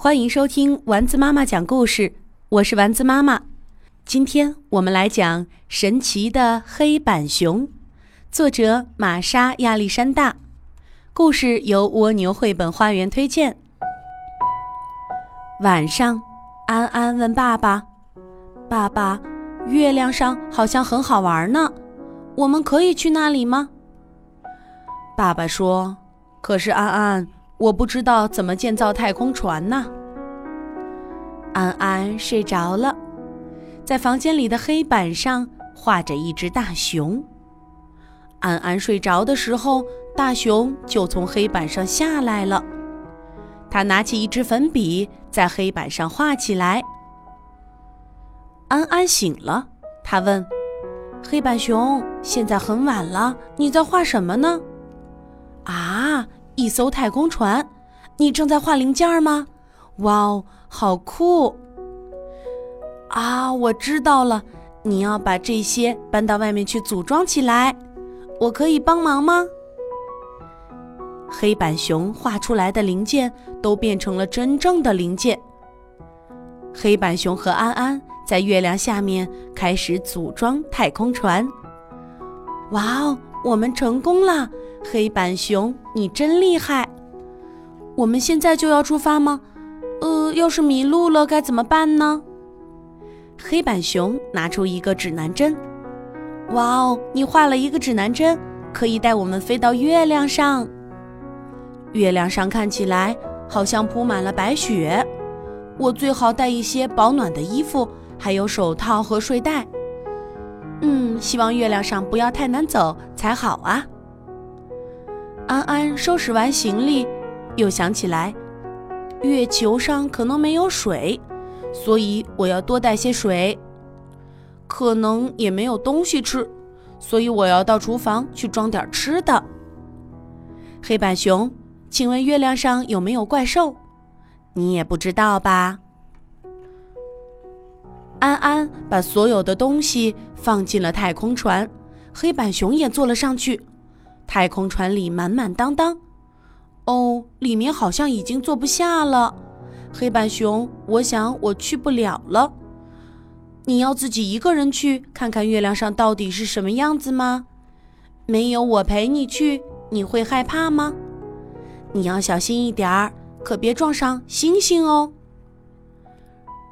欢迎收听丸子妈妈讲故事，我是丸子妈妈。今天我们来讲《神奇的黑板熊》，作者玛莎·亚历山大。故事由蜗牛绘本花园推荐。晚上，安安问爸爸：“爸爸，月亮上好像很好玩呢，我们可以去那里吗？”爸爸说：“可是安安。”我不知道怎么建造太空船呢。安安睡着了，在房间里的黑板上画着一只大熊。安安睡着的时候，大熊就从黑板上下来了。他拿起一支粉笔，在黑板上画起来。安安醒了，他问：“黑板熊，现在很晚了，你在画什么呢？”一艘太空船，你正在画零件吗？哇哦，好酷！啊，我知道了，你要把这些搬到外面去组装起来，我可以帮忙吗？黑板熊画出来的零件都变成了真正的零件。黑板熊和安安在月亮下面开始组装太空船。哇哦，我们成功了！黑板熊，你真厉害！我们现在就要出发吗？呃，要是迷路了该怎么办呢？黑板熊拿出一个指南针。哇哦，你画了一个指南针，可以带我们飞到月亮上。月亮上看起来好像铺满了白雪。我最好带一些保暖的衣服，还有手套和睡袋。嗯，希望月亮上不要太难走才好啊。安安收拾完行李，又想起来，月球上可能没有水，所以我要多带些水。可能也没有东西吃，所以我要到厨房去装点吃的。黑板熊，请问月亮上有没有怪兽？你也不知道吧？安安把所有的东西放进了太空船，黑板熊也坐了上去。太空船里满满当当，哦，里面好像已经坐不下了。黑板熊，我想我去不了了。你要自己一个人去看看月亮上到底是什么样子吗？没有我陪你去，你会害怕吗？你要小心一点儿，可别撞上星星哦。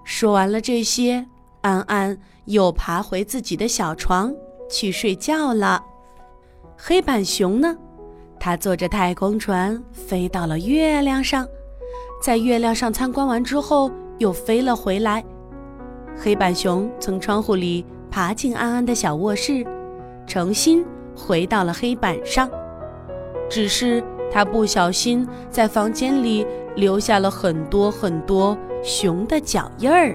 说完了这些，安安又爬回自己的小床去睡觉了。黑板熊呢？它坐着太空船飞到了月亮上，在月亮上参观完之后，又飞了回来。黑板熊从窗户里爬进安安的小卧室，重新回到了黑板上。只是它不小心在房间里留下了很多很多熊的脚印儿。